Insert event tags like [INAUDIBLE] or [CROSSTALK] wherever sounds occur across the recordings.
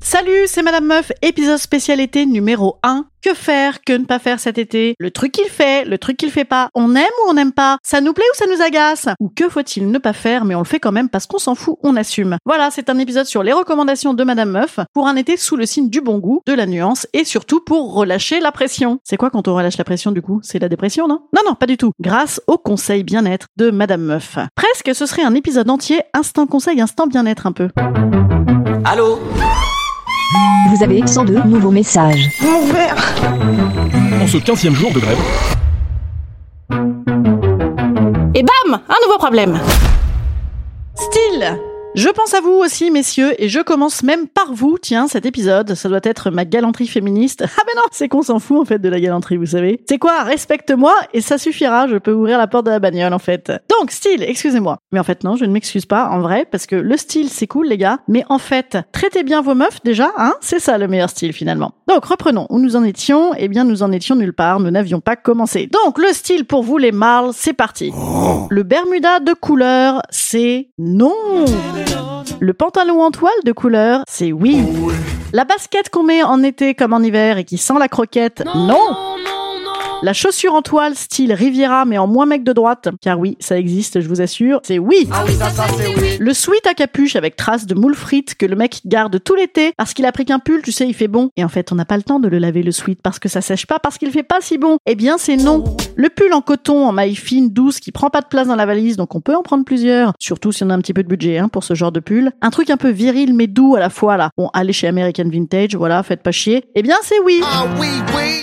Salut, c'est Madame Meuf, épisode spécial été numéro 1. Que faire, que ne pas faire cet été? Le truc qu'il fait, le truc qu'il fait pas. On aime ou on n'aime pas? Ça nous plaît ou ça nous agace? Ou que faut-il ne pas faire mais on le fait quand même parce qu'on s'en fout, on assume. Voilà, c'est un épisode sur les recommandations de Madame Meuf pour un été sous le signe du bon goût, de la nuance et surtout pour relâcher la pression. C'est quoi quand on relâche la pression du coup? C'est la dépression, non? Non, non, pas du tout. Grâce au conseil bien-être de Madame Meuf. Presque ce serait un épisode entier instant conseil, instant bien-être un peu. Allô Vous avez 102 nouveaux messages. En ce 15e jour de grève, Et bam Un nouveau problème. Style je pense à vous aussi, messieurs, et je commence même par vous. Tiens, cet épisode, ça doit être ma galanterie féministe. [LAUGHS] Ah ben non, c'est qu'on s'en fout en fait de la galanterie, vous savez. C'est quoi? Respecte-moi et ça suffira, je peux ouvrir la porte de la bagnole en fait. Donc, style, excusez-moi. Mais en fait non, je ne m'excuse pas, en vrai, parce que le style c'est cool les gars, mais en fait, traitez bien vos meufs déjà, hein C'est ça le meilleur style finalement. Donc, reprenons, où nous en étions? Eh bien, nous en étions nulle part, nous n'avions pas commencé. Donc, le style pour vous les mâles, c'est parti. Le Bermuda de couleur, c'est non. Le pantalon en toile de couleur, c'est oui. La basket qu'on met en été comme en hiver et qui sent la croquette, non. La chaussure en toile style Riviera mais en moins mec de droite, car oui, ça existe, je vous assure, c'est oui. Le sweat à capuche avec traces de moule frites que le mec garde tout l'été parce qu'il a pris qu'un pull, tu sais, il fait bon. Et en fait, on n'a pas le temps de le laver le sweat parce que ça sèche pas, parce qu'il fait pas si bon. Eh bien, c'est non. Le pull en coton en maille fine, douce, qui prend pas de place dans la valise, donc on peut en prendre plusieurs. Surtout si on a un petit peu de budget hein, pour ce genre de pull. Un truc un peu viril mais doux à la fois là. Bon, allez chez American Vintage, voilà, faites pas chier. Eh bien, c'est oui.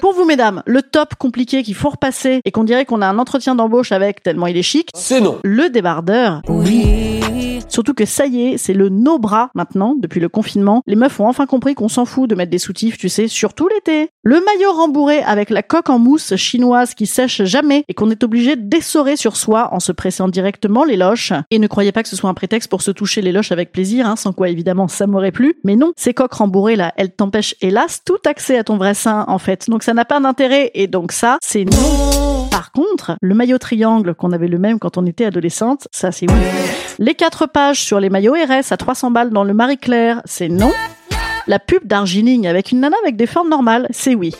Pour vous, mesdames, le top compliqué qu'il faut repasser et qu'on dirait qu'on a un entretien d'embauche avec tellement il est chic, C'est non. le débardeur. Surtout que ça y est, c'est le no bras maintenant, depuis le confinement. Les meufs ont enfin compris qu'on s'en fout de mettre des soutifs, tu sais, surtout l'été. Le maillot rembourré avec la coque en mousse chinoise qui sèche jamais et qu'on est obligé d'essorer sur soi en se pressant directement les loches. Et ne croyez pas que ce soit un prétexte pour se toucher les loches avec plaisir, hein, sans quoi évidemment ça m'aurait plu. Mais non, ces coques rembourrées là, elles t'empêchent hélas tout accès à ton vrai sein en fait. Donc ça n'a pas d'intérêt et donc ça, c'est non. Par contre, le maillot triangle qu'on avait le même quand on était adolescente, ça c'est oui. Les quatre pages sur les maillots RS à 300 balles dans le Marie-Claire, c'est non. La pub d'Argining avec une nana avec des formes normales, c'est oui.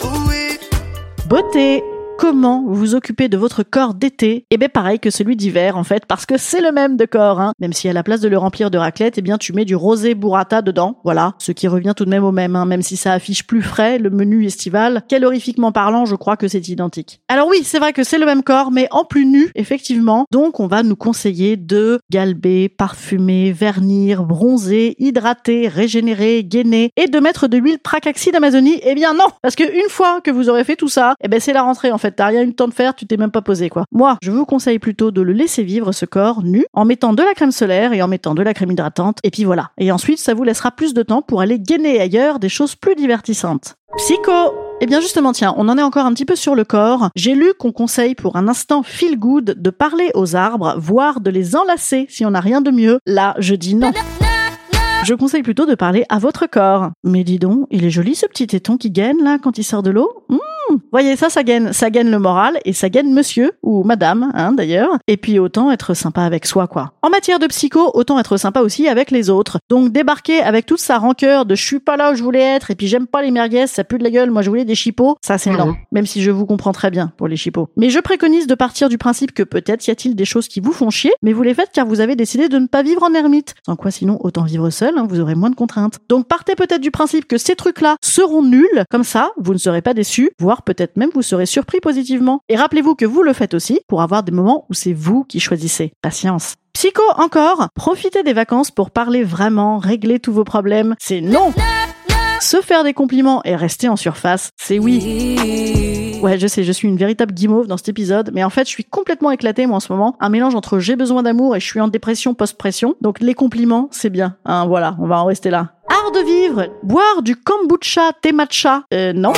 Beauté. Comment vous occupez de votre corps d'été Eh bien pareil que celui d'hiver en fait, parce que c'est le même de corps, hein. Même si à la place de le remplir de raclette, eh bien tu mets du rosé burrata dedans, voilà. Ce qui revient tout de même au même, hein. même si ça affiche plus frais le menu estival. Calorifiquement parlant, je crois que c'est identique. Alors oui, c'est vrai que c'est le même corps, mais en plus nu, effectivement. Donc on va nous conseiller de galber, parfumer, vernir, bronzer, hydrater, régénérer, gainer et de mettre de l'huile pracaxi d'Amazonie. Eh bien non, parce que une fois que vous aurez fait tout ça, eh ben c'est la rentrée en fait. T'as rien eu le temps de faire, tu t'es même pas posé quoi. Moi, je vous conseille plutôt de le laisser vivre ce corps nu en mettant de la crème solaire et en mettant de la crème hydratante. Et puis voilà. Et ensuite, ça vous laissera plus de temps pour aller gainer ailleurs des choses plus divertissantes. Psycho eh bien justement, tiens, on en est encore un petit peu sur le corps. J'ai lu qu'on conseille pour un instant feel good de parler aux arbres, voire de les enlacer si on n'a rien de mieux. Là, je dis non. Je conseille plutôt de parler à votre corps. Mais dis donc, il est joli ce petit téton qui gaine là quand il sort de l'eau? Mmh. Voyez ça, ça gagne, ça gagne le moral et ça gagne monsieur ou madame, hein, d'ailleurs. Et puis autant être sympa avec soi, quoi. En matière de psycho, autant être sympa aussi avec les autres. Donc débarquer avec toute sa rancœur de je suis pas là où je voulais être et puis j'aime pas les merguez, ça pue de la gueule, moi je voulais des chipots, ça c'est non. Même si je vous comprends très bien pour les chipots. Mais je préconise de partir du principe que peut-être y a-t-il des choses qui vous font chier, mais vous les faites car vous avez décidé de ne pas vivre en ermite. Sans quoi sinon autant vivre seul, hein, vous aurez moins de contraintes. Donc partez peut-être du principe que ces trucs-là seront nuls, comme ça vous ne serez pas déçus, voire peut-être même vous serez surpris positivement. Et rappelez-vous que vous le faites aussi pour avoir des moments où c'est vous qui choisissez. Patience. Psycho encore, profitez des vacances pour parler vraiment, régler tous vos problèmes. C'est non. Se faire des compliments et rester en surface, c'est oui. Ouais, je sais, je suis une véritable guimauve dans cet épisode, mais en fait, je suis complètement éclatée, moi, en ce moment. Un mélange entre j'ai besoin d'amour et je suis en dépression post-pression. Donc, les compliments, c'est bien. Hein, voilà, on va en rester là. Art de vivre, boire du kombucha thé matcha. Euh, non.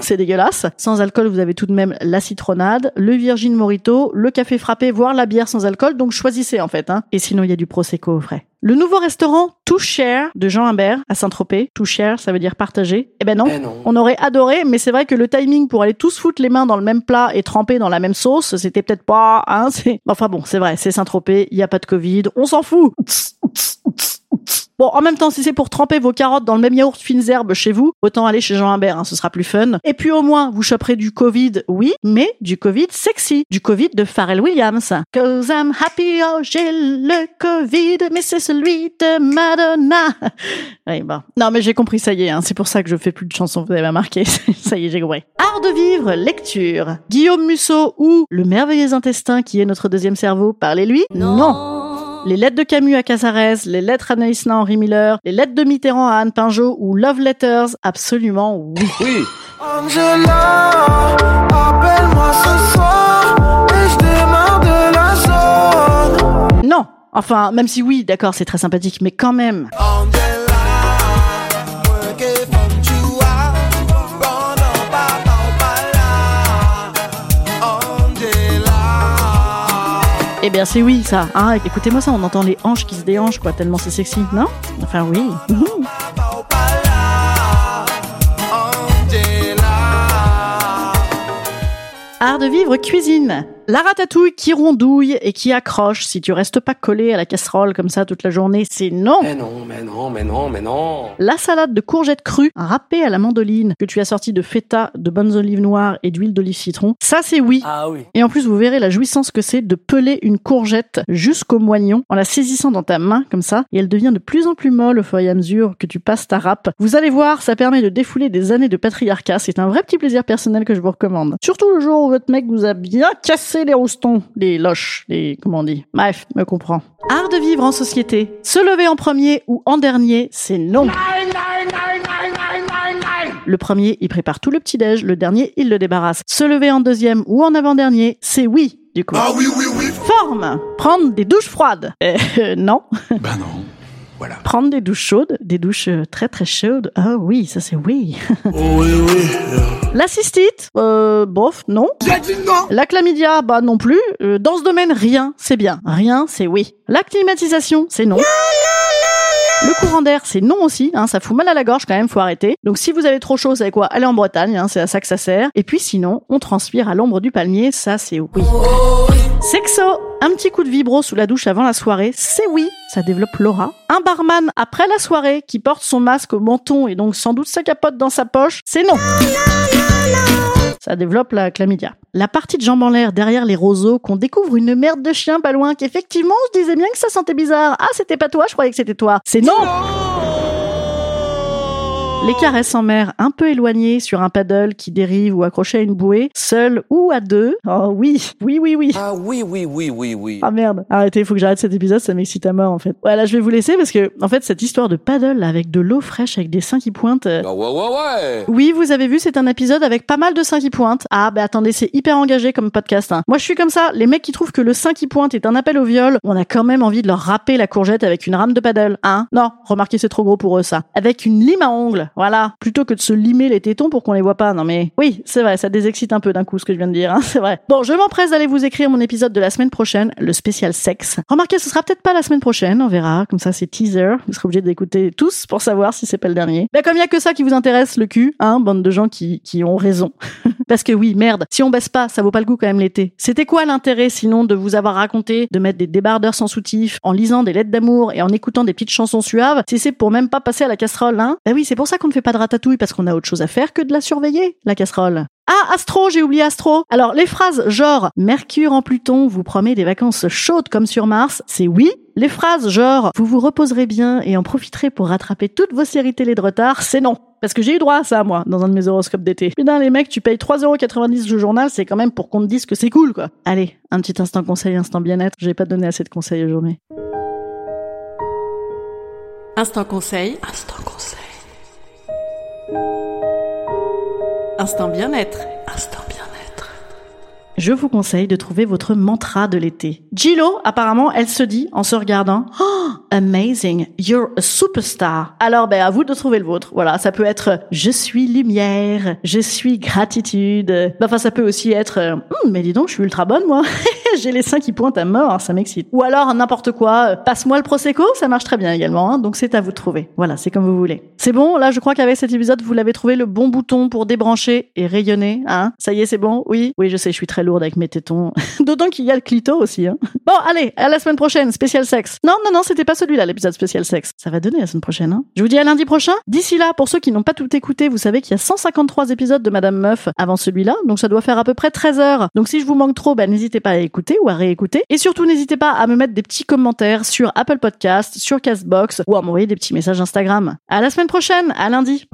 C'est dégueulasse. Sans alcool, vous avez tout de même la citronnade, le virgin morito, le café frappé, voire la bière sans alcool. Donc choisissez en fait. Hein. Et sinon, il y a du prosecco au frais. Le nouveau restaurant To Share de Jean Humbert à Saint-Tropez. To Share, ça veut dire partager. Eh ben non. Eh non. On aurait adoré, mais c'est vrai que le timing pour aller tous foutre les mains dans le même plat et tremper dans la même sauce, c'était peut-être pas, hein, c'est, enfin bon, c'est vrai, c'est Saint-Tropez, il y a pas de Covid, on s'en fout. Bon, en même temps, si c'est pour tremper vos carottes dans le même yaourt fines herbes chez vous, autant aller chez Jean Humbert, hein, ce sera plus fun. Et puis au moins, vous choperez du Covid, oui, mais du Covid sexy, du Covid de Pharrell Williams. Cause I'm happy, oh j'ai le Covid, mais c'est celui de Madonna. [LAUGHS] Oui, bon. Non, mais j'ai compris, ça y est, hein, c'est pour ça que je fais plus de chansons, vous avez remarqué. [LAUGHS] ça y est, j'ai compris. Art de vivre, lecture. Guillaume Musso ou Le merveilleux intestin qui est notre deuxième cerveau, parlez-lui Non. Les lettres de Camus à Casares, les lettres à Henri Miller, les lettres de Mitterrand à Anne Pinjot ou Love Letters, absolument oui. Oui. Angela, appelle-moi ce soir et je démarre de la zone. Non. Enfin, même si oui, d'accord, c'est très sympathique, mais quand même. Angela, Eh bien, c'est oui, ça. Hein, écoutez-moi ça, on entend les hanches qui se déhanchent, quoi, tellement c'est sexy, non? Enfin, oui. [LAUGHS] Art de vivre cuisine. La ratatouille qui rondouille et qui accroche si tu restes pas collé à la casserole comme ça toute la journée, c'est non. Mais non, mais non, mais non, mais non. La salade de courgettes crues râpée à la mandoline que tu as sortie de feta, de bonnes olives noires et d'huile d'olive citron, ça c'est oui. Ah oui. Et en plus, vous verrez la jouissance que c'est de peler une courgette jusqu'au moignon en la saisissant dans ta main comme ça, et elle devient de plus en plus molle au fur et à mesure que tu passes ta râpe. Vous allez voir, ça permet de défouler des années de patriarcat. C'est un vrai petit plaisir personnel que je vous recommande. Surtout le jour où votre mec vous a bien cassé les roustons, les loches, les comment on dit? Bref, me comprend. Art de vivre en société. Se lever en premier ou en dernier, c'est non. Le premier, il prépare tout le petit-déj, le dernier, il le débarrasse. Se lever en deuxième ou en avant-dernier, c'est oui, du coup. Ah oui, oui, oui. Forme Prendre des douches froides euh, [LAUGHS] Non. Bah non. Voilà. Prendre des douches chaudes, des douches euh, très très chaudes. Ah oui, ça c'est oui. [LAUGHS] Oh oui, oui. La cystite Euh, bof, non. J'ai dit non. La chlamydia, bah non plus. Euh, dans ce domaine, rien, c'est bien. Rien, c'est oui. La climatisation, c'est non. Le courant d'air, c'est non aussi, hein, ça fout mal à la gorge quand même, faut arrêter. Donc si vous avez trop chaud, vous savez quoi Allez en Bretagne, hein, c'est à ça que ça sert. Et puis sinon, on transpire à l'ombre du palmier, ça c'est oui. Sexo, un petit coup de vibro sous la douche avant la soirée, c'est oui, ça développe l'aura. Un barman après la soirée qui porte son masque au menton et donc sans doute sa capote dans sa poche, c'est non. Ça développe la chlamydia. La partie de jambes en l'air derrière les roseaux qu'on découvre une merde de chien pas loin qu'effectivement on se disait bien que ça sentait bizarre. Ah c'était pas toi, je croyais que c'était toi. C'est non. Les caresses en mer un peu éloignées sur un paddle qui dérive ou accroché à une bouée, seul ou à deux. Oh oui, oui, oui, oui. Ah oui, oui, oui, oui, oui. Ah merde, arrêtez, il faut que j'arrête cet épisode, ça m'excite à mort en fait. Voilà, je vais vous laisser parce que en fait cette histoire de paddle avec de l'eau fraîche avec des seins qui pointent. euh, Ah ouais, ouais, ouais. Oui, vous avez vu, c'est un épisode avec pas mal de seins qui pointent. Ah bah attendez, c'est hyper engagé comme podcast. hein. Moi je suis comme ça, les mecs qui trouvent que le sein qui pointe est un appel au viol, on a quand même envie de leur râper la courgette avec une rame de paddle, hein Non, remarquez c'est trop gros pour eux ça. Avec une lime à ongles, voilà, plutôt que de se limer les tétons pour qu'on les voit pas. Non mais oui, c'est vrai, ça désexcite un peu d'un coup ce que je viens de dire, hein, [LAUGHS] c'est vrai. Bon, je m'empresse d'aller vous écrire mon épisode de la semaine prochaine, le spécial sexe. Remarquez, ce sera peut-être pas la semaine prochaine, on verra. Comme ça, c'est teaser. Vous serez obligés d'écouter tous pour savoir si c'est pas le dernier. Ben comme il y a que ça qui vous intéresse, le cul, hein, bande de gens qui qui ont raison. [LAUGHS] Parce que oui, merde, si on baisse pas, ça vaut pas le coup quand même l'été. C'était quoi l'intérêt sinon de vous avoir raconté de mettre des débardeurs sans soutif, en lisant des lettres d'amour et en écoutant des petites chansons suaves, si c'est pour même pas passer à la casserole, hein? Ben oui, c'est pour ça qu'on ne fait pas de ratatouille parce qu'on a autre chose à faire que de la surveiller, la casserole. Ah, Astro, j'ai oublié Astro. Alors, les phrases genre Mercure en Pluton vous promet des vacances chaudes comme sur Mars, c'est oui. Les phrases genre Vous vous reposerez bien et en profiterez pour rattraper toutes vos séries télé de retard, c'est non. Parce que j'ai eu droit à ça, moi, dans un de mes horoscopes d'été. Putain, les mecs, tu payes 3,90€ le journal, c'est quand même pour qu'on te dise que c'est cool, quoi. Allez, un petit instant conseil, instant bien-être. J'ai pas donné assez de conseils aujourd'hui. Instant conseil. Instant conseil. Instant bien-être. Instant je vous conseille de trouver votre mantra de l'été. Gilo, apparemment, elle se dit en se regardant, oh, amazing, you're a superstar. Alors, ben, à vous de trouver le vôtre. Voilà, ça peut être je suis lumière, je suis gratitude. Ben, Enfin, ça peut aussi être, euh, Hum, mais dis donc, je suis ultra bonne, moi. [LAUGHS] J'ai les seins qui pointent à mort, ça m'excite. Ou alors, n'importe quoi, euh, passe-moi le prosecco, ça marche très bien également, hein, donc c'est à vous de trouver. Voilà, c'est comme vous voulez. C'est bon, là, je crois qu'avec cet épisode, vous l'avez trouvé le bon bouton pour débrancher et rayonner, hein. Ça y est, c'est bon? Oui? Oui, je sais, je suis très lourde avec mes tétons. [LAUGHS] D'autant qu'il y a le clito aussi, hein. Bon, allez, à la semaine prochaine, spécial sexe. Non, non, non, c'était pas celui-là, l'épisode spécial sexe. Ça va donner la semaine prochaine, hein. Je vous dis à lundi prochain. D'ici là, pour ceux qui n'ont pas tout écouté, vous savez qu'il y a 153 épisodes de Madame Meuf avant celui-là, donc ça doit faire à peu près 13 heures. Donc si je vous manque trop, ben, n'hésitez pas à ou à réécouter. Et surtout, n'hésitez pas à me mettre des petits commentaires sur Apple Podcast, sur Castbox ou à m'envoyer des petits messages Instagram. À la semaine prochaine, à lundi.